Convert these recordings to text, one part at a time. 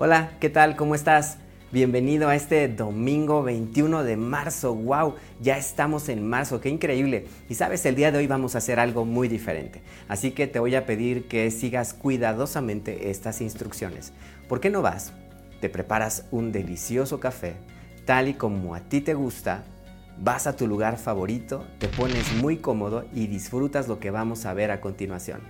Hola, ¿qué tal? ¿Cómo estás? Bienvenido a este domingo 21 de marzo. ¡Wow! Ya estamos en marzo, qué increíble. Y sabes, el día de hoy vamos a hacer algo muy diferente. Así que te voy a pedir que sigas cuidadosamente estas instrucciones. ¿Por qué no vas? Te preparas un delicioso café, tal y como a ti te gusta. Vas a tu lugar favorito, te pones muy cómodo y disfrutas lo que vamos a ver a continuación.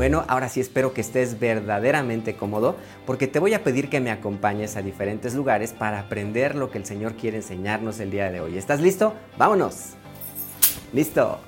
Bueno, ahora sí espero que estés verdaderamente cómodo porque te voy a pedir que me acompañes a diferentes lugares para aprender lo que el Señor quiere enseñarnos el día de hoy. ¿Estás listo? ¡Vámonos! Listo.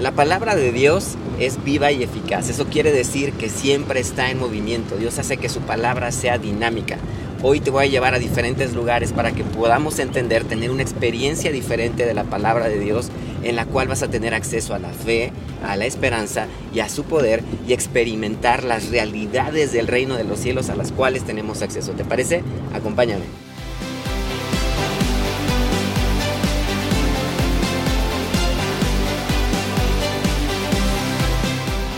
La palabra de Dios es viva y eficaz. Eso quiere decir que siempre está en movimiento. Dios hace que su palabra sea dinámica. Hoy te voy a llevar a diferentes lugares para que podamos entender, tener una experiencia diferente de la palabra de Dios en la cual vas a tener acceso a la fe, a la esperanza y a su poder y experimentar las realidades del reino de los cielos a las cuales tenemos acceso. ¿Te parece? Acompáñame.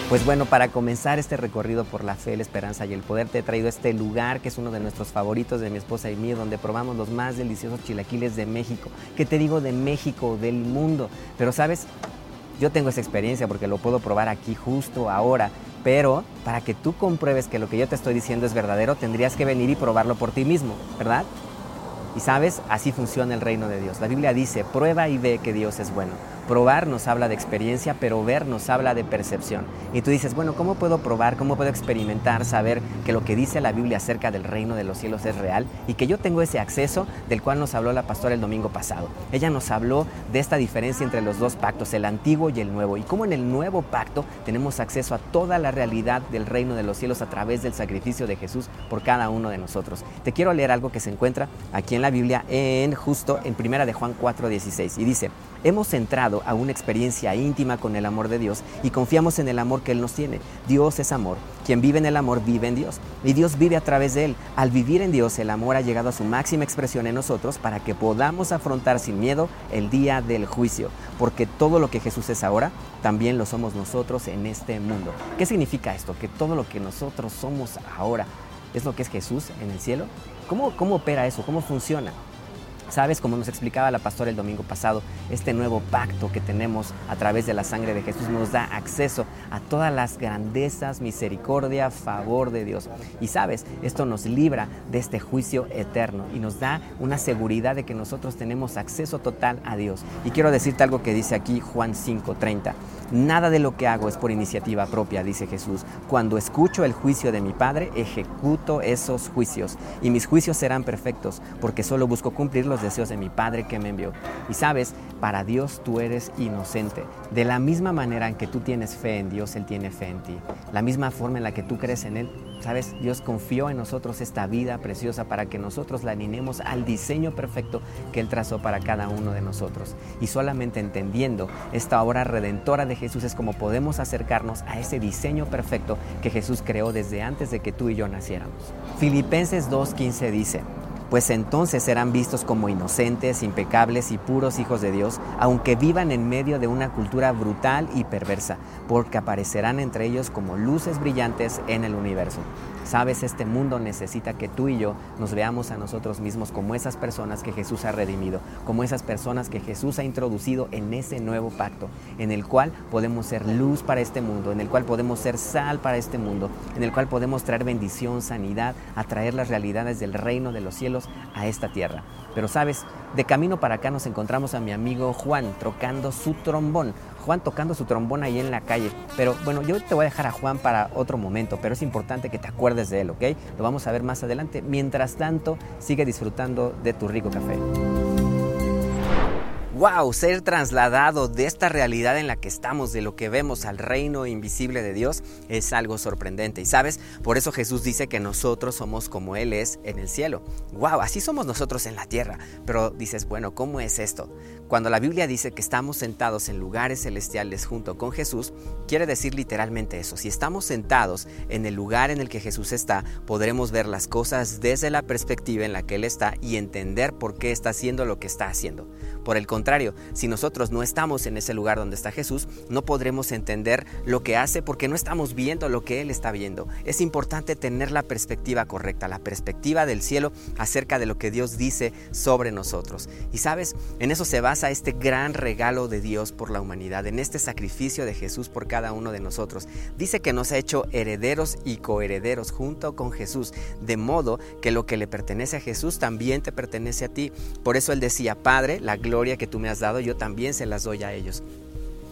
Pues bueno, para comenzar este recorrido por la fe, la esperanza y el poder, te he traído este lugar que es uno de nuestros favoritos de mi esposa y mío, donde probamos los más deliciosos chilaquiles de México. ¿Qué te digo de México, del mundo? Pero sabes, yo tengo esa experiencia porque lo puedo probar aquí justo ahora. Pero para que tú compruebes que lo que yo te estoy diciendo es verdadero, tendrías que venir y probarlo por ti mismo, ¿verdad? Y sabes, así funciona el reino de Dios. La Biblia dice, prueba y ve que Dios es bueno. Probar nos habla de experiencia, pero ver nos habla de percepción. Y tú dices, bueno, ¿cómo puedo probar, cómo puedo experimentar, saber que lo que dice la Biblia acerca del reino de los cielos es real y que yo tengo ese acceso del cual nos habló la pastora el domingo pasado? Ella nos habló de esta diferencia entre los dos pactos, el antiguo y el nuevo, y cómo en el nuevo pacto tenemos acceso a toda la realidad del reino de los cielos a través del sacrificio de Jesús por cada uno de nosotros. Te quiero leer algo que se encuentra aquí en la Biblia, en justo en primera de Juan 4:16, y dice, hemos entrado a una experiencia íntima con el amor de Dios y confiamos en el amor que Él nos tiene. Dios es amor. Quien vive en el amor vive en Dios y Dios vive a través de Él. Al vivir en Dios, el amor ha llegado a su máxima expresión en nosotros para que podamos afrontar sin miedo el día del juicio. Porque todo lo que Jesús es ahora, también lo somos nosotros en este mundo. ¿Qué significa esto? Que todo lo que nosotros somos ahora es lo que es Jesús en el cielo. ¿Cómo, cómo opera eso? ¿Cómo funciona? Sabes, como nos explicaba la pastora el domingo pasado, este nuevo pacto que tenemos a través de la sangre de Jesús nos da acceso a todas las grandezas, misericordia, favor de Dios. Y sabes, esto nos libra de este juicio eterno y nos da una seguridad de que nosotros tenemos acceso total a Dios. Y quiero decirte algo que dice aquí Juan 5:30. Nada de lo que hago es por iniciativa propia, dice Jesús. Cuando escucho el juicio de mi Padre, ejecuto esos juicios. Y mis juicios serán perfectos, porque solo busco cumplir los deseos de mi Padre que me envió. Y sabes, para Dios tú eres inocente. De la misma manera en que tú tienes fe en Dios, Él tiene fe en ti. La misma forma en la que tú crees en Él, sabes, Dios confió en nosotros esta vida preciosa para que nosotros la animemos al diseño perfecto que Él trazó para cada uno de nosotros. Y solamente entendiendo esta obra redentora de Jesús es como podemos acercarnos a ese diseño perfecto que Jesús creó desde antes de que tú y yo naciéramos. Filipenses 2.15 dice, pues entonces serán vistos como inocentes, impecables y puros hijos de Dios, aunque vivan en medio de una cultura brutal y perversa, porque aparecerán entre ellos como luces brillantes en el universo. Sabes, este mundo necesita que tú y yo nos veamos a nosotros mismos como esas personas que Jesús ha redimido, como esas personas que Jesús ha introducido en ese nuevo pacto, en el cual podemos ser luz para este mundo, en el cual podemos ser sal para este mundo, en el cual podemos traer bendición, sanidad, atraer las realidades del reino de los cielos a esta tierra. Pero sabes, de camino para acá nos encontramos a mi amigo Juan trocando su trombón. Juan tocando su trombón ahí en la calle. Pero bueno, yo te voy a dejar a Juan para otro momento, pero es importante que te acuerdes de él, ¿ok? Lo vamos a ver más adelante. Mientras tanto, sigue disfrutando de tu rico café wow, ser trasladado de esta realidad en la que estamos, de lo que vemos al reino invisible de Dios, es algo sorprendente. Y sabes, por eso Jesús dice que nosotros somos como Él es en el cielo. Wow, así somos nosotros en la tierra. Pero dices, bueno, ¿cómo es esto? Cuando la Biblia dice que estamos sentados en lugares celestiales junto con Jesús, quiere decir literalmente eso. Si estamos sentados en el lugar en el que Jesús está, podremos ver las cosas desde la perspectiva en la que Él está y entender por qué está haciendo lo que está haciendo. Por el contrario, si nosotros no estamos en ese lugar donde está Jesús, no podremos entender lo que hace porque no estamos viendo lo que Él está viendo. Es importante tener la perspectiva correcta, la perspectiva del cielo acerca de lo que Dios dice sobre nosotros. Y sabes, en eso se basa este gran regalo de Dios por la humanidad, en este sacrificio de Jesús por cada uno de nosotros. Dice que nos ha hecho herederos y coherederos junto con Jesús, de modo que lo que le pertenece a Jesús también te pertenece a ti. Por eso Él decía, Padre, la gloria que tú me has dado, yo también se las doy a ellos.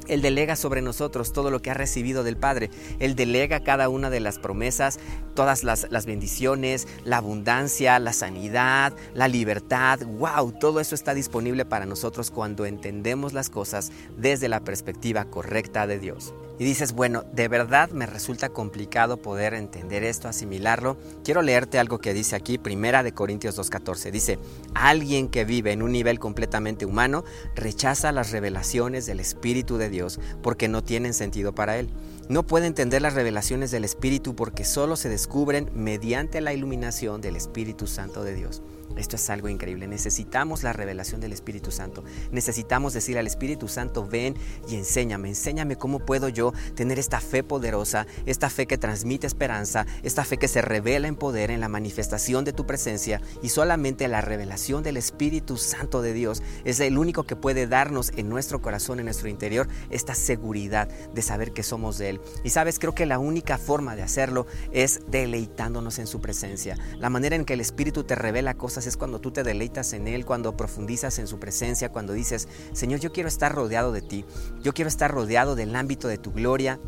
Él delega sobre nosotros todo lo que ha recibido del Padre. Él delega cada una de las promesas, todas las, bendiciones, la abundancia, la sanidad, la libertad. ¡Wow! Todo eso está disponible para nosotros cuando entendemos las cosas desde la perspectiva correcta de Dios y dices, bueno, de verdad me resulta complicado poder entender esto, asimilarlo, quiero leerte algo que dice aquí, Primera de Corintios 2.14. Dice, alguien que vive en un nivel completamente humano rechaza las revelaciones del Espíritu de Dios porque no tienen sentido para él. No puede entender las revelaciones del Espíritu porque solo se descubren mediante la iluminación del Espíritu Santo de Dios. Esto es algo increíble. Necesitamos la revelación del Espíritu Santo. Necesitamos decir al Espíritu Santo, ven y enséñame, enséñame cómo puedo yo tener esta fe poderosa, esta fe que transmite esperanza, esta fe que se revela en poder en la manifestación de tu presencia y solamente la revelación del Espíritu Santo de Dios es el único que puede darnos en nuestro corazón, en nuestro interior, esta seguridad de saber que somos de Él. Y sabes, creo que la única forma de hacerlo es deleitándonos en su presencia. La manera en que el Espíritu te revela cosas es cuando tú te deleitas en Él, cuando profundizas en su presencia, cuando dices, Señor, yo quiero estar rodeado de ti, yo quiero estar rodeado del ámbito de tu gloria,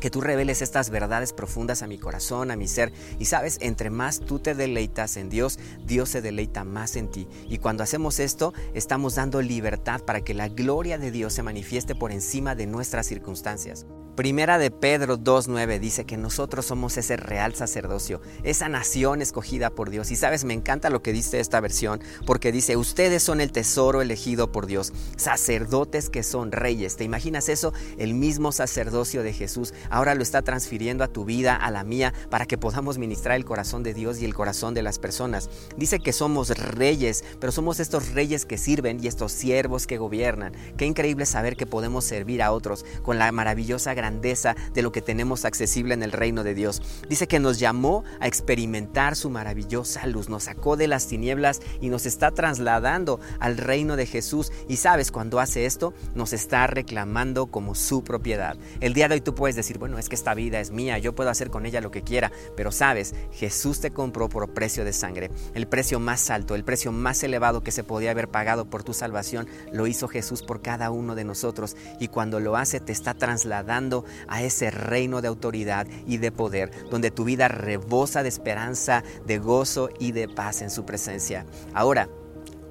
que tú reveles estas verdades profundas a mi corazón, a mi ser. Y sabes, entre más tú te deleitas en Dios, Dios se deleita más en ti. Y cuando hacemos esto, estamos dando libertad para que la gloria de Dios se manifieste por encima de nuestras circunstancias. Primera de Pedro 2.9 dice que nosotros somos ese real sacerdocio, esa nación escogida por Dios. Y sabes, me encanta lo que dice esta versión, porque dice, ustedes son el tesoro elegido por Dios, sacerdotes que son reyes. ¿Te imaginas eso? El mismo sacerdocio de Jesús ahora lo está transfiriendo a tu vida, a la mía, para que podamos ministrar el corazón de Dios y el corazón de las personas. Dice que somos reyes, pero somos estos reyes que sirven y estos siervos que gobiernan. Qué increíble saber que podemos servir a otros con la maravillosa grandeza de lo que tenemos accesible en el reino de Dios. Dice que nos llamó a experimentar su maravillosa luz, nos sacó de las tinieblas y nos está trasladando al reino de Jesús. Y sabes, cuando hace esto, nos está reclamando como su propiedad. El día de hoy tú puedes decir, bueno, es que esta vida es mía, yo puedo hacer con ella lo que quiera, pero sabes, Jesús te compró por precio de sangre, el precio más alto, el precio más elevado que se podía haber pagado por tu salvación, lo hizo Jesús por cada uno de nosotros y cuando lo hace te está trasladando a ese reino de autoridad y de poder, donde tu vida rebosa de esperanza, de gozo y de paz en su presencia. Ahora,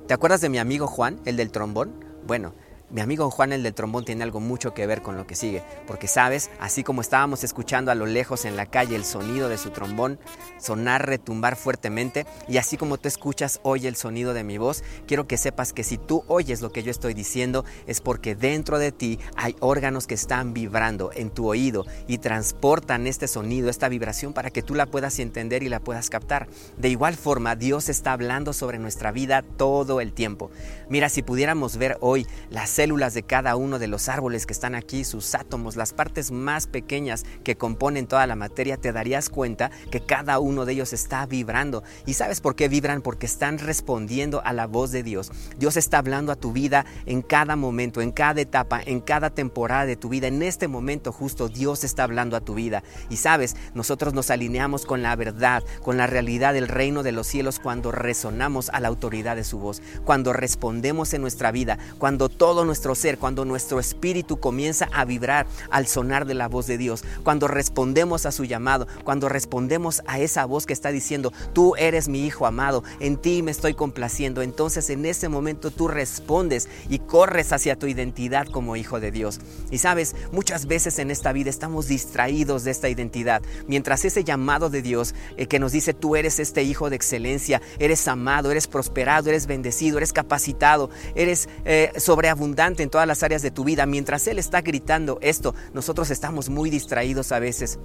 ¿te acuerdas de mi amigo Juan, el del trombón? Bueno, mi amigo Juan el del trombón tiene algo mucho que ver con lo que sigue, porque sabes, así como estábamos escuchando a lo lejos en la calle el sonido de su trombón sonar, retumbar fuertemente, y así como tú escuchas hoy el sonido de mi voz, quiero que sepas que si tú oyes lo que yo estoy diciendo es porque dentro de ti hay órganos que están vibrando en tu oído y transportan este sonido, esta vibración para que tú la puedas entender y la puedas captar. De igual forma, Dios está hablando sobre nuestra vida todo el tiempo. Mira, si pudiéramos ver hoy las células de cada uno de los árboles que están aquí, sus átomos, las partes más pequeñas que componen toda la materia, te darías cuenta que cada uno de ellos está vibrando. ¿Y sabes por qué vibran? Porque están respondiendo a la voz de Dios. Dios está hablando a tu vida en cada momento, en cada etapa, en cada temporada de tu vida. En este momento justo Dios está hablando a tu vida. Y sabes, nosotros nos alineamos con la verdad, con la realidad del reino de los cielos cuando resonamos a la autoridad de su voz, cuando respondemos en nuestra vida, cuando todo nuestro ser, cuando nuestro espíritu comienza a vibrar al sonar de la voz de Dios, cuando respondemos a su llamado, cuando respondemos a esa voz que está diciendo, tú eres mi hijo amado, en ti me estoy complaciendo, entonces en ese momento tú respondes y corres hacia tu identidad como hijo de Dios. Y sabes, muchas veces en esta vida estamos distraídos de esta identidad, mientras ese llamado de Dios eh, que nos dice, tú eres este hijo de excelencia, eres amado, eres prosperado, eres bendecido, eres capacitado, eres eh, sobreabundante, en todas las áreas de tu vida. Mientras Él está gritando esto, nosotros estamos muy distraídos a veces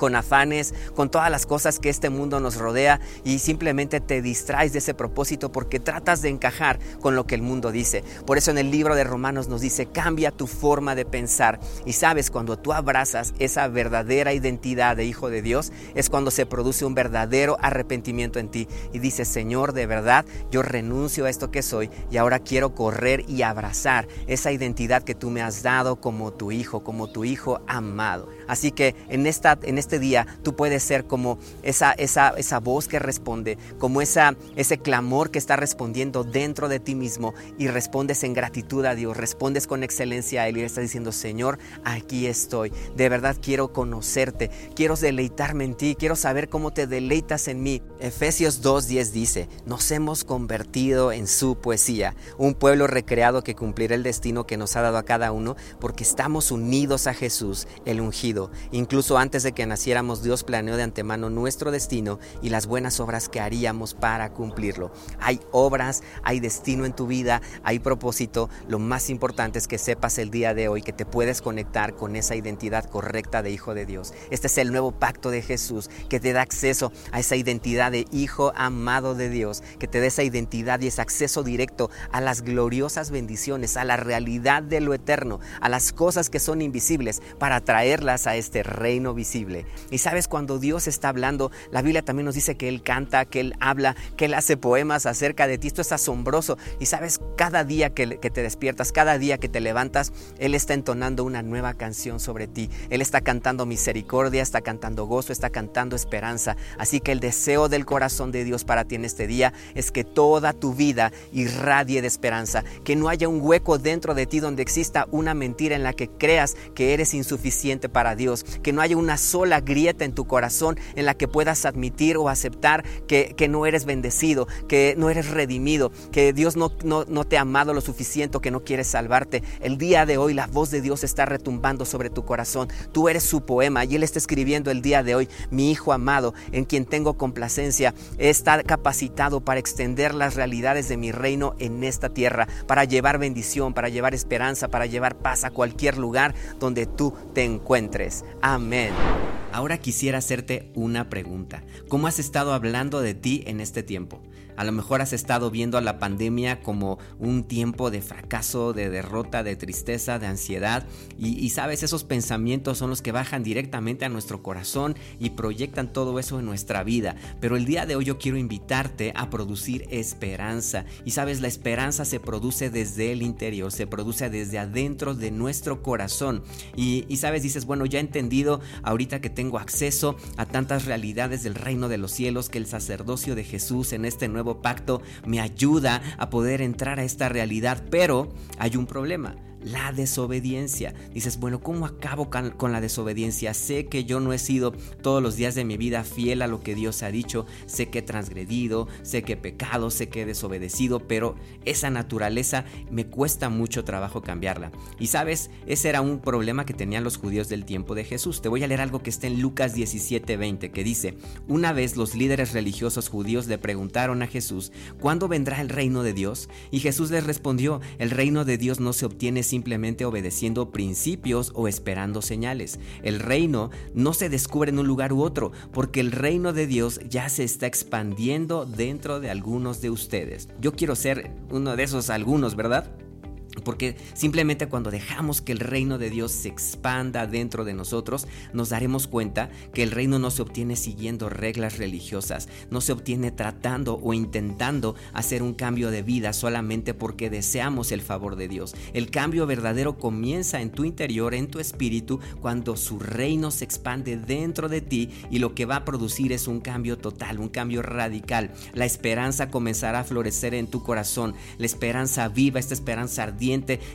con afanes, con todas las cosas que este mundo nos rodea y simplemente te distraes de ese propósito porque tratas de encajar con lo que el mundo dice. Por eso en el libro de Romanos nos dice, cambia tu forma de pensar. Y sabes, cuando tú abrazas esa verdadera identidad de hijo de Dios, es cuando se produce un verdadero arrepentimiento en ti y dices, Señor, de verdad, yo renuncio a esto que soy y ahora quiero correr y abrazar esa identidad que tú me has dado como tu hijo, como tu hijo amado. Así que en, esta, en este día tú puedes ser como esa, esa, esa voz que responde, como esa, ese clamor que está respondiendo dentro de ti mismo y respondes en gratitud a Dios, respondes con excelencia a Él y le estás diciendo, Señor, aquí estoy. De verdad quiero conocerte, quiero deleitarme en ti, quiero saber cómo te deleitas en mí. Efesios 2.10 dice, nos hemos convertido en su poesía, un pueblo recreado que cumplirá el destino que nos ha dado a cada uno porque estamos unidos a Jesús, el ungido. Incluso antes de que naciéramos, Dios planeó de antemano nuestro destino y las buenas obras que haríamos para cumplirlo. Hay obras, hay destino en tu vida, hay propósito. Lo más importante es que sepas el día de hoy que te puedes conectar con esa identidad correcta de hijo de Dios. Este es el nuevo pacto de Jesús que te da acceso a esa identidad de hijo amado de Dios, que te da esa identidad y ese acceso directo a las gloriosas bendiciones, a la realidad de lo eterno, a las cosas que son invisibles para traerlas a este reino visible. Y sabes, cuando Dios está hablando, la Biblia también nos dice que Él canta, que Él habla, que Él hace poemas acerca de ti. Esto es asombroso. Y sabes, cada día que, que te despiertas, cada día que te levantas, Él está entonando una nueva canción sobre ti. Él está cantando misericordia, está cantando gozo, está cantando esperanza. Así que el deseo del corazón de Dios para ti en este día es que toda tu vida irradie de esperanza, que no haya un hueco dentro de ti donde exista una mentira en la que creas que eres insuficiente para Dios, que no haya una sola grieta en tu corazón en la que puedas admitir o aceptar que, no eres bendecido, que no eres redimido, que Dios no, no, te ha amado lo suficiente, que no quieres salvarte. El día de hoy la voz de Dios está retumbando sobre tu corazón. Tú eres su poema y Él está escribiendo el día de hoy, mi Hijo amado, en quien tengo complacencia, está capacitado para extender las realidades de mi reino en esta tierra, para llevar bendición, para llevar esperanza, para llevar paz a cualquier lugar donde tú te encuentres. Amén. Ahora quisiera hacerte una pregunta. ¿Cómo has estado hablando de ti en este tiempo? A lo mejor has estado viendo a la pandemia como un tiempo de fracaso, de derrota, de tristeza, de ansiedad. Y, sabes, esos pensamientos son los que bajan directamente a nuestro corazón y proyectan todo eso en nuestra vida. Pero el día de hoy yo quiero invitarte a producir esperanza. Y sabes, la esperanza se produce desde el interior, se produce desde adentro de nuestro corazón. Y, y sabes, dices, bueno, ya he entendido ahorita que tengo acceso a tantas realidades del reino de los cielos, que el sacerdocio de Jesús en este nuevo pacto me ayuda a poder entrar a esta realidad, pero hay un problema la desobediencia. Dices, bueno, ¿cómo acabo con la desobediencia? Sé que yo no he sido todos los días de mi vida fiel a lo que Dios ha dicho, sé que he transgredido, sé que he pecado, sé que he desobedecido, pero esa naturaleza me cuesta mucho trabajo cambiarla. Y sabes, ese era un problema que tenían los judíos del tiempo de Jesús. Te voy a leer algo que está en Lucas 17:20, que dice, una vez los líderes religiosos judíos le preguntaron a Jesús, ¿cuándo vendrá el reino de Dios? Y Jesús les respondió, el reino de Dios no se obtiene simplemente obedeciendo principios o esperando señales. El reino no se descubre en un lugar u otro, porque el reino de Dios ya se está expandiendo dentro de algunos de ustedes. Yo quiero ser uno de esos algunos, ¿verdad? Porque simplemente cuando dejamos que el reino de Dios se expanda dentro de nosotros, nos daremos cuenta que el reino no se obtiene siguiendo reglas religiosas, no se obtiene tratando o intentando hacer un cambio de vida solamente porque deseamos el favor de Dios. El cambio verdadero comienza en tu interior, en tu espíritu, cuando su reino se expande dentro de ti y lo que va a producir es un cambio total, un cambio radical. La esperanza comenzará a florecer en tu corazón, la esperanza viva, esta esperanza ardiente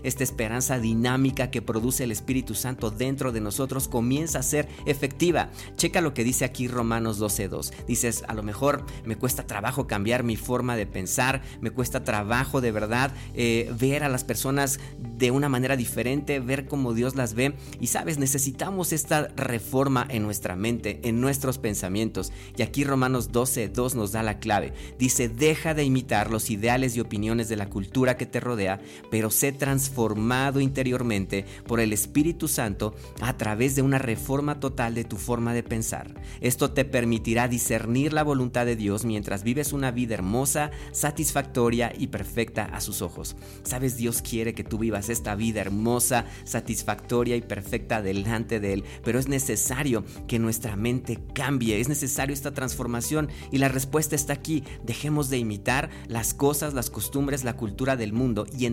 esta esperanza dinámica que produce el Espíritu Santo dentro de nosotros comienza a ser efectiva. Checa lo que dice aquí Romanos 12.2. Dices, a lo mejor me cuesta trabajo cambiar mi forma de pensar, me cuesta trabajo de verdad eh, ver a las personas de una manera diferente, ver cómo Dios las ve. Y sabes, necesitamos esta reforma en nuestra mente, en nuestros pensamientos. Y aquí Romanos 12, 2 nos da la clave. Dice, deja de imitar los ideales y opiniones de la cultura que te rodea, pero sé transformado interiormente por el Espíritu Santo a través de una reforma total de tu forma de pensar. Esto te permitirá discernir la voluntad de Dios mientras vives una vida hermosa, satisfactoria y perfecta a sus ojos. Sabes, Dios quiere que tú vivas esta vida hermosa, satisfactoria y perfecta delante de Él, pero es necesario que nuestra mente cambie, es necesario esta transformación y la respuesta está aquí. Dejemos de imitar las cosas, las costumbres, la cultura del mundo y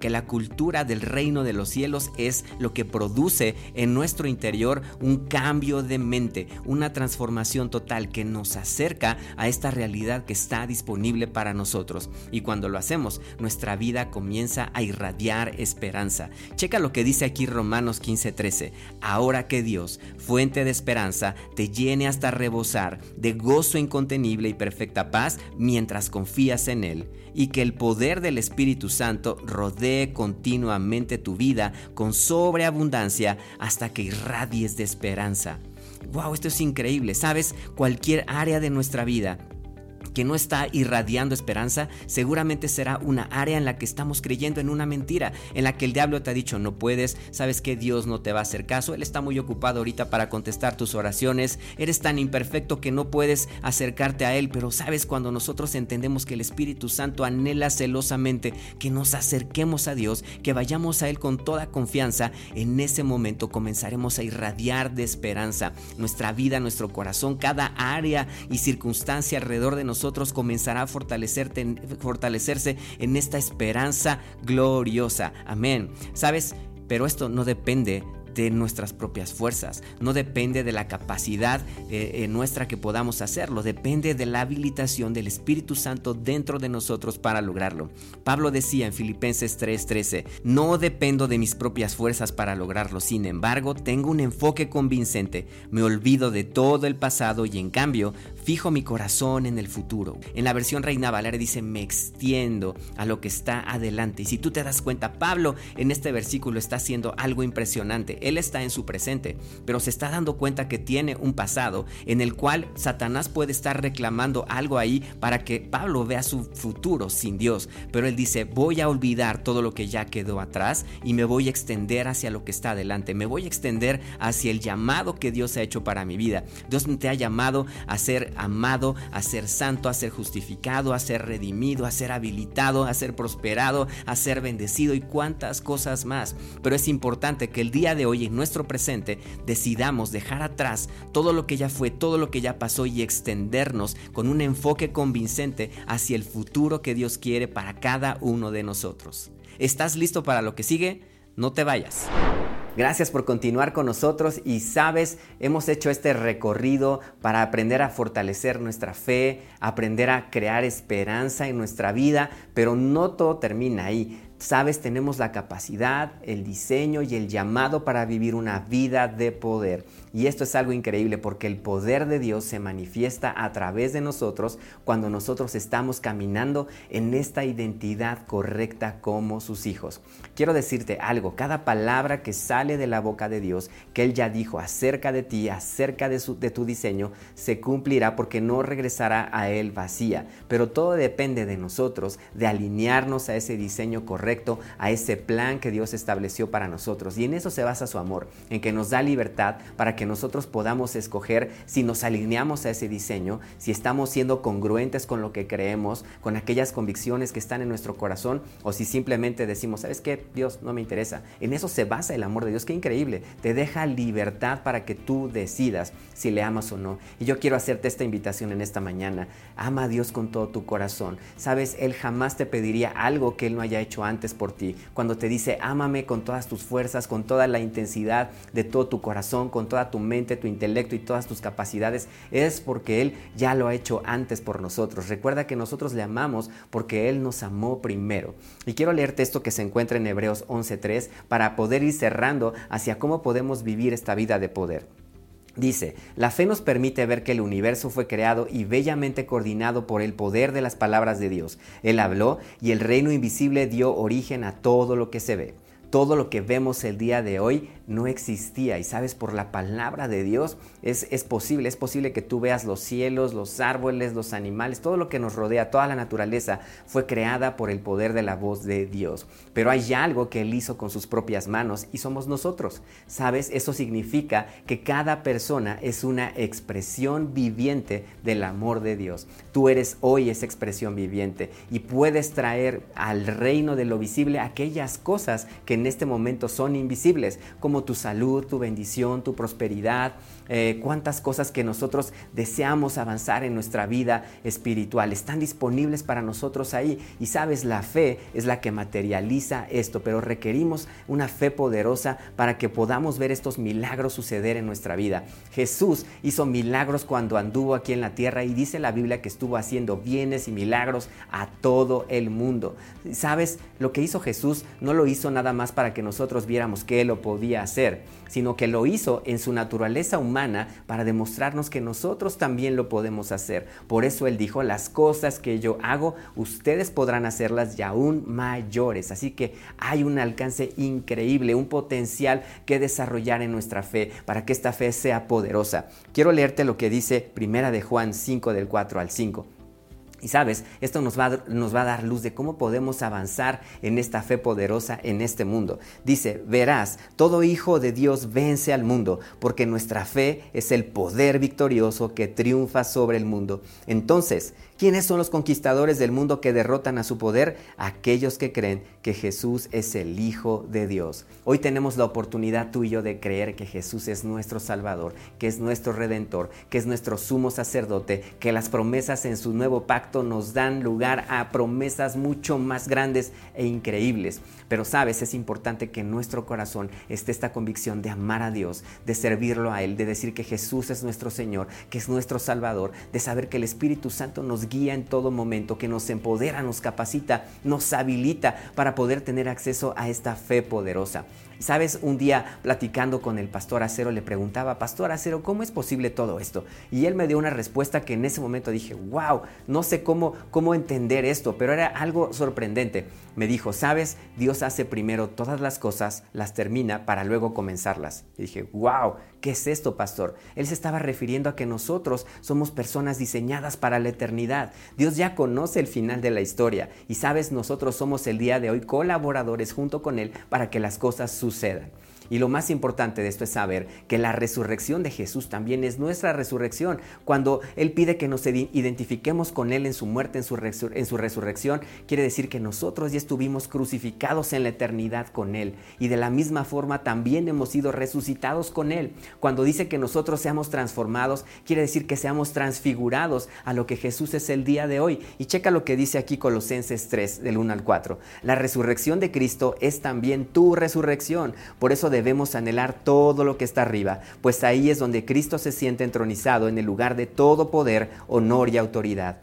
que la cultura del reino de los cielos es lo que produce en nuestro interior un cambio de mente, una transformación total que nos acerca a esta realidad que está disponible para nosotros. Y cuando lo hacemos, nuestra vida comienza a irradiar esperanza. Checa lo que dice aquí Romanos 15:13. Ahora que Dios, fuente de esperanza, te llene hasta rebosar de gozo incontenible y perfecta paz mientras confías en Él y que el poder del Espíritu Santo rodee continuamente tu vida con sobreabundancia hasta que irradies de esperanza. Wow, esto es increíble. Sabes, cualquier área de nuestra vida que no está irradiando esperanza, seguramente será una área en la que estamos creyendo en una mentira, en la que el diablo te ha dicho no puedes, sabes que Dios no te va a hacer caso, Él está muy ocupado ahorita para contestar tus oraciones, eres tan imperfecto que no puedes acercarte a Él, pero sabes cuando nosotros entendemos que el Espíritu Santo anhela celosamente que nos acerquemos a Dios, que vayamos a Él con toda confianza, en ese momento comenzaremos a irradiar de esperanza nuestra vida, nuestro corazón, cada área y circunstancia alrededor de nosotros comenzará a fortalecerse en esta esperanza gloriosa. Amén. ¿Sabes? Pero esto no depende de nuestras propias fuerzas, no depende de la capacidad eh, nuestra que podamos hacerlo, depende de la habilitación del Espíritu Santo dentro de nosotros para lograrlo. Pablo decía en Filipenses 3:13, no dependo de mis propias fuerzas para lograrlo, sin embargo tengo un enfoque convincente, me olvido de todo el pasado y en cambio fijo mi corazón en el futuro. En la versión Reina Valera dice, me extiendo a lo que está adelante. Y si tú te das cuenta, Pablo en este versículo está haciendo algo impresionante él está en su presente, pero se está dando cuenta que tiene un pasado en el cual Satanás puede estar reclamando algo ahí para que Pablo vea su futuro sin Dios. Pero él dice, voy a olvidar todo lo que ya quedó atrás y me voy a extender hacia lo que está adelante. Me voy a extender hacia el llamado que Dios ha hecho para mi vida. Dios te ha llamado a ser amado, a ser santo, a ser justificado, a ser redimido, a ser habilitado, a ser prosperado, a ser bendecido y cuantas cosas más. Pero es importante que el día de hoy en nuestro presente decidamos dejar atrás todo lo que ya fue, todo lo que ya pasó y extendernos con un enfoque convincente hacia el futuro que Dios quiere para cada uno de nosotros. ¿Estás listo para lo que sigue? No te vayas. Gracias por continuar con nosotros y sabes, hemos hecho este recorrido para aprender a fortalecer nuestra fe, aprender a crear esperanza en nuestra vida, pero no todo termina ahí. Sabes, tenemos la capacidad, el diseño y el llamado para vivir una vida de poder. Y esto es algo increíble porque el poder de Dios se manifiesta a través de nosotros cuando nosotros estamos caminando en esta identidad correcta como sus hijos. Quiero decirte algo, cada palabra que sale de la boca de Dios, que Él ya dijo acerca de ti, acerca de, tu diseño, se cumplirá porque no regresará a Él vacía. Pero todo depende de nosotros, de alinearnos a ese diseño correcto, a ese plan que Dios estableció para nosotros. Y en eso se basa su amor, en que nos da libertad para que nosotros podamos escoger si nos alineamos a ese diseño, si estamos siendo congruentes con lo que creemos, con aquellas convicciones que están en nuestro corazón, o si simplemente decimos, ¿sabes qué? Dios no me interesa. En eso se basa el amor de Dios. Qué increíble. Te deja libertad para que tú decidas si le amas o no. Y yo quiero hacerte esta invitación en esta mañana. Ama a Dios con todo tu corazón. Sabes, Él jamás te pediría algo que Él no haya hecho antes por ti. Cuando te dice, ámame con todas tus fuerzas, con toda la intensidad de todo tu corazón, con toda tu mente, tu intelecto y todas tus capacidades, es porque Él ya lo ha hecho antes por nosotros. Recuerda que nosotros le amamos porque Él nos amó primero. Y quiero leerte esto que se encuentra en Hebreos 11.3 para poder ir cerrando hacia cómo podemos vivir esta vida de poder. Dice, la fe nos permite ver que el universo fue creado y bellamente coordinado por el poder de las palabras de Dios. Él habló y el reino invisible dio origen a todo lo que se ve. Todo lo que vemos el día de hoy no existía. Y sabes, por la palabra de Dios es, es, posible. Es posible que tú veas los cielos, los árboles, los animales, todo lo que nos rodea, toda la naturaleza fue creada por el poder de la voz de Dios. Pero hay algo que Él hizo con sus propias manos y somos nosotros. ¿Sabes? Eso significa que cada persona es una expresión viviente del amor de Dios. Tú eres hoy esa expresión viviente y puedes traer al reino de lo visible aquellas cosas que en este momento son invisibles, como tu salud, tu bendición, tu prosperidad, eh, cuántas cosas que nosotros deseamos avanzar en nuestra vida espiritual. Están disponibles para nosotros ahí. Y sabes, la fe es la que materializa esto, pero requerimos una fe poderosa para que podamos ver estos milagros suceder en nuestra vida. Jesús hizo milagros cuando anduvo aquí en la tierra y dice la Biblia que estuvo haciendo bienes y milagros a todo el mundo. ¿Sabes? Lo que hizo Jesús no lo hizo nada más para que nosotros viéramos que Él lo podía hacer, sino que lo hizo en su naturaleza humana para demostrarnos que nosotros también lo podemos hacer. Por eso Él dijo, las cosas que yo hago, ustedes podrán hacerlas y aún mayores. Así que hay un alcance increíble, un potencial que desarrollar en nuestra fe para que esta fe sea poderosa. Quiero leerte lo que dice Primera de Juan 5 del 4 al 5. Y sabes, esto nos va, a, nos va, a, dar luz de cómo podemos avanzar en esta fe poderosa en este mundo. Dice, verás, todo hijo de Dios vence al mundo, porque nuestra fe es el poder victorioso que triunfa sobre el mundo. Entonces, ¿Quiénes son los conquistadores del mundo que derrotan a su poder? Aquellos que creen que Jesús es el Hijo de Dios. Hoy tenemos la oportunidad tú y yo de creer que Jesús es nuestro Salvador, que es nuestro Redentor, que es nuestro sumo sacerdote, que las promesas en su nuevo pacto nos dan lugar a promesas mucho más grandes e increíbles. Pero sabes, es importante que en nuestro corazón esté esta convicción de amar a Dios, de servirlo a Él, de decir que Jesús es nuestro Señor, que es nuestro Salvador, de saber que el Espíritu Santo nos guía en todo momento, que nos empodera, nos capacita, nos habilita para poder tener acceso a esta fe poderosa. Sabes, un día platicando con el pastor Acero le preguntaba, Pastor Acero, ¿cómo es posible todo esto? Y él me dio una respuesta que en ese momento dije, wow, no sé cómo, cómo entender esto, pero era algo sorprendente. Me dijo, sabes, Dios hace primero todas las cosas, las termina para luego comenzarlas. Y dije, wow, ¿qué es esto, pastor? Él se estaba refiriendo a que nosotros somos personas diseñadas para la eternidad. Dios ya conoce el final de la historia y sabes, nosotros somos el día de hoy colaboradores junto con Él para que las cosas sucedan sucedan. Y lo más importante de esto es saber que la resurrección de Jesús también es nuestra resurrección. Cuando Él pide que nos identifiquemos con Él en su muerte, en su, resurrección, quiere decir que nosotros ya estuvimos crucificados en la eternidad con Él. Y de la misma forma también hemos sido resucitados con Él. Cuando dice que nosotros seamos transformados, quiere decir que seamos transfigurados a lo que Jesús es el día de hoy. Y checa lo que dice aquí Colosenses 3, del 1 al 4. La resurrección de Cristo es también tu resurrección. Por eso de debemos anhelar todo lo que está arriba, pues ahí es donde Cristo se siente entronizado en el lugar de todo poder, honor y autoridad.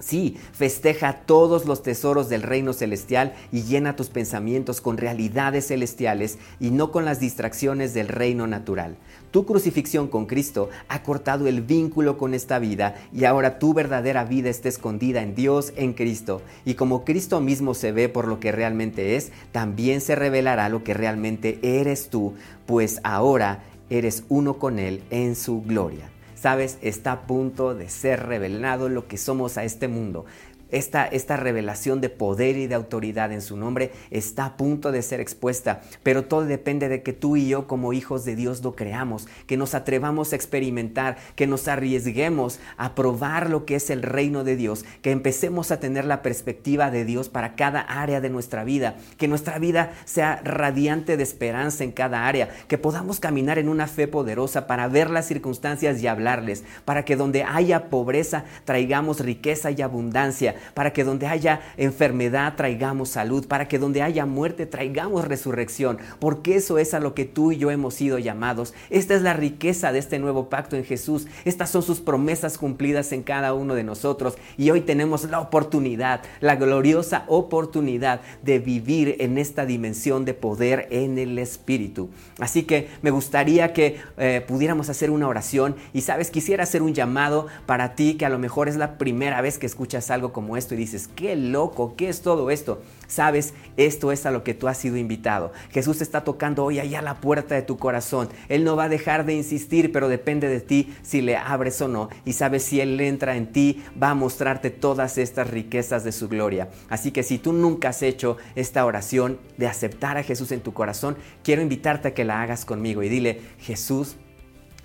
Sí, festeja todos los tesoros del reino celestial y llena tus pensamientos con realidades celestiales y no con las distracciones del reino natural. Tu crucifixión con Cristo ha cortado el vínculo con esta vida y ahora tu verdadera vida está escondida en Dios, en Cristo. Y como Cristo mismo se ve por lo que realmente es, también se revelará lo que realmente eres tú, pues ahora eres uno con Él en su gloria sabes, está a punto de ser revelado lo que somos a este mundo. Esta, esta, revelación de poder y de autoridad en su nombre está a punto de ser expuesta, pero todo depende de que tú y yo como hijos de Dios lo creamos, que nos atrevamos a experimentar, que nos arriesguemos a probar lo que es el reino de Dios, que empecemos a tener la perspectiva de Dios para cada área de nuestra vida, que nuestra vida sea radiante de esperanza en cada área, que podamos caminar en una fe poderosa para ver las circunstancias y hablarles, para que donde haya pobreza traigamos riqueza y abundancia, para que donde haya enfermedad traigamos salud, para que donde haya muerte traigamos resurrección, porque eso es a lo que tú y yo hemos sido llamados. Esta es la riqueza de este nuevo pacto en Jesús. Estas son sus promesas cumplidas en cada uno de nosotros y hoy tenemos la oportunidad, la gloriosa oportunidad de vivir en esta dimensión de poder en el Espíritu. Así que me gustaría que eh, pudiéramos hacer una oración y sabes, quisiera hacer un llamado para ti que a lo mejor es la primera vez que escuchas algo como esto y dices, qué loco, ¿qué es todo esto? Sabes, esto es a lo que tú has sido invitado. Jesús está tocando hoy allá la puerta de tu corazón. Él no va a dejar de insistir, pero depende de ti si le abres o no. Y sabes, si Él entra en ti, va a mostrarte todas estas riquezas de su gloria. Así que si tú nunca has hecho esta oración de aceptar a Jesús en tu corazón, quiero invitarte a que la hagas conmigo y dile, Jesús,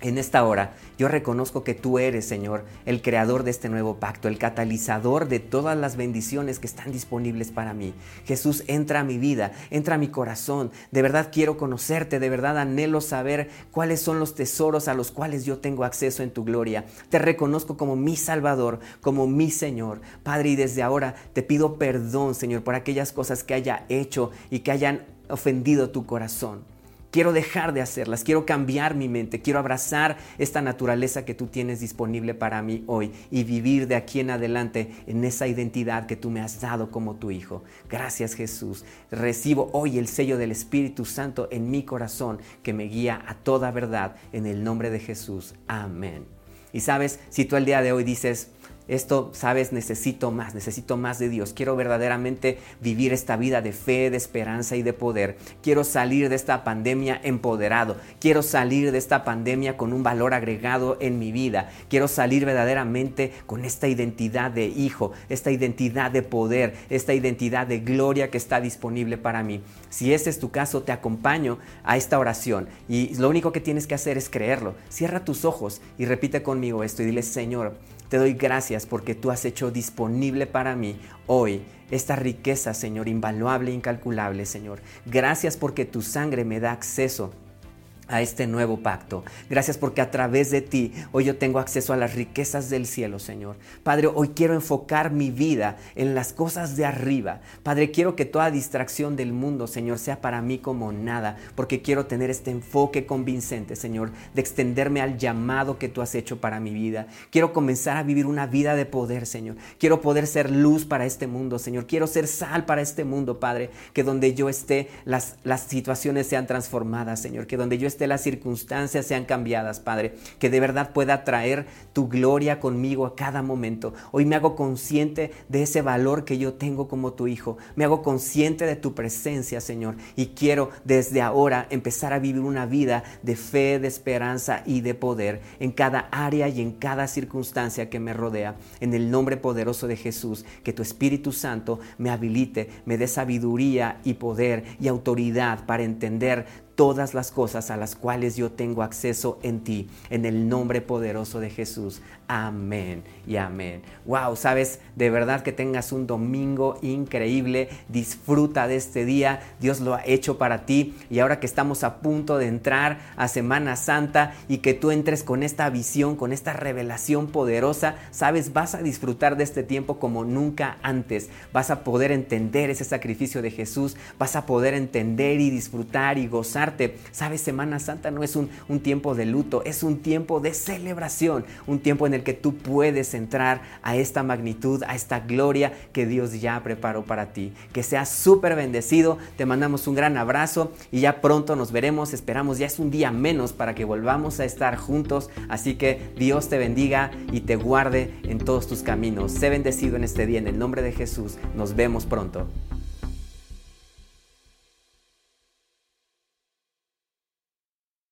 en esta hora, yo reconozco que tú eres, Señor, el creador de este nuevo pacto, el catalizador de todas las bendiciones que están disponibles para mí. Jesús, entra a mi vida, entra a mi corazón. De verdad quiero conocerte, de verdad anhelo saber cuáles son los tesoros a los cuales yo tengo acceso en tu gloria. Te reconozco como mi Salvador, como mi Señor. Padre, y desde ahora te pido perdón, Señor, por aquellas cosas que haya hecho y que hayan ofendido tu corazón. Quiero dejar de hacerlas, quiero cambiar mi mente, quiero abrazar esta naturaleza que tú tienes disponible para mí hoy y vivir de aquí en adelante en esa identidad que tú me has dado como tu Hijo. Gracias Jesús. Recibo hoy el sello del Espíritu Santo en mi corazón que me guía a toda verdad en el nombre de Jesús. Amén. Y sabes, si tú el día de hoy dices, esto, sabes, necesito más, necesito más de Dios. Quiero verdaderamente vivir esta vida de fe, de esperanza y de poder. Quiero salir de esta pandemia empoderado. Quiero salir de esta pandemia con un valor agregado en mi vida. Quiero salir verdaderamente con esta identidad de hijo, esta identidad de poder, esta identidad de gloria que está disponible para mí. Si ese es tu caso, te acompaño a esta oración y lo único que tienes que hacer es creerlo. Cierra tus ojos y repite conmigo esto y dile, Señor, te doy gracias porque tú has hecho disponible para mí hoy esta riqueza, Señor, invaluable incalculable, Señor. Gracias porque tu sangre me da acceso a este nuevo pacto. Gracias porque a través de ti hoy yo tengo acceso a las riquezas del cielo, Señor. Padre, hoy quiero enfocar mi vida en las cosas de arriba. Padre, quiero que toda distracción del mundo, Señor, sea para mí como nada, porque quiero tener este enfoque convincente, Señor, de extenderme al llamado que tú has hecho para mi vida. Quiero comenzar a vivir una vida de poder, Señor. Quiero poder ser luz para este mundo, Señor. Quiero ser sal para este mundo, Padre, que donde yo esté las, las situaciones sean transformadas, Señor, que donde yo de las circunstancias sean cambiadas, Padre. Que de verdad pueda traer tu gloria conmigo a cada momento. Hoy me hago consciente de ese valor que yo tengo como tu hijo. Me hago consciente de tu presencia, Señor. Y quiero desde ahora empezar a vivir una vida de fe, de esperanza y de poder en cada área y en cada circunstancia que me rodea. En el nombre poderoso de Jesús, que tu Espíritu Santo me habilite, me dé sabiduría y poder y autoridad para entender todas las cosas a las cuales yo tengo acceso en ti, en el nombre poderoso de Jesús. Amén y amén. Wow, sabes, de verdad que tengas un domingo increíble. Disfruta de este día. Dios lo ha hecho para ti. Y ahora que estamos a punto de entrar a Semana Santa y que tú entres con esta visión, con esta revelación poderosa, sabes, vas a disfrutar de este tiempo como nunca antes. Vas a poder entender ese sacrificio de Jesús. Vas a poder entender y disfrutar y gozarte. Sabes, Semana Santa no es un, un tiempo de luto, es un tiempo de celebración, un tiempo en el que tú puedes entrar a esta magnitud, a esta gloria que Dios ya preparó para ti. Que seas súper bendecido, te mandamos un gran abrazo y ya pronto nos veremos, esperamos, ya es un día menos para que volvamos a estar juntos, así que Dios te bendiga y te guarde en todos tus caminos. Sé bendecido en este día, en el nombre de Jesús, nos vemos pronto.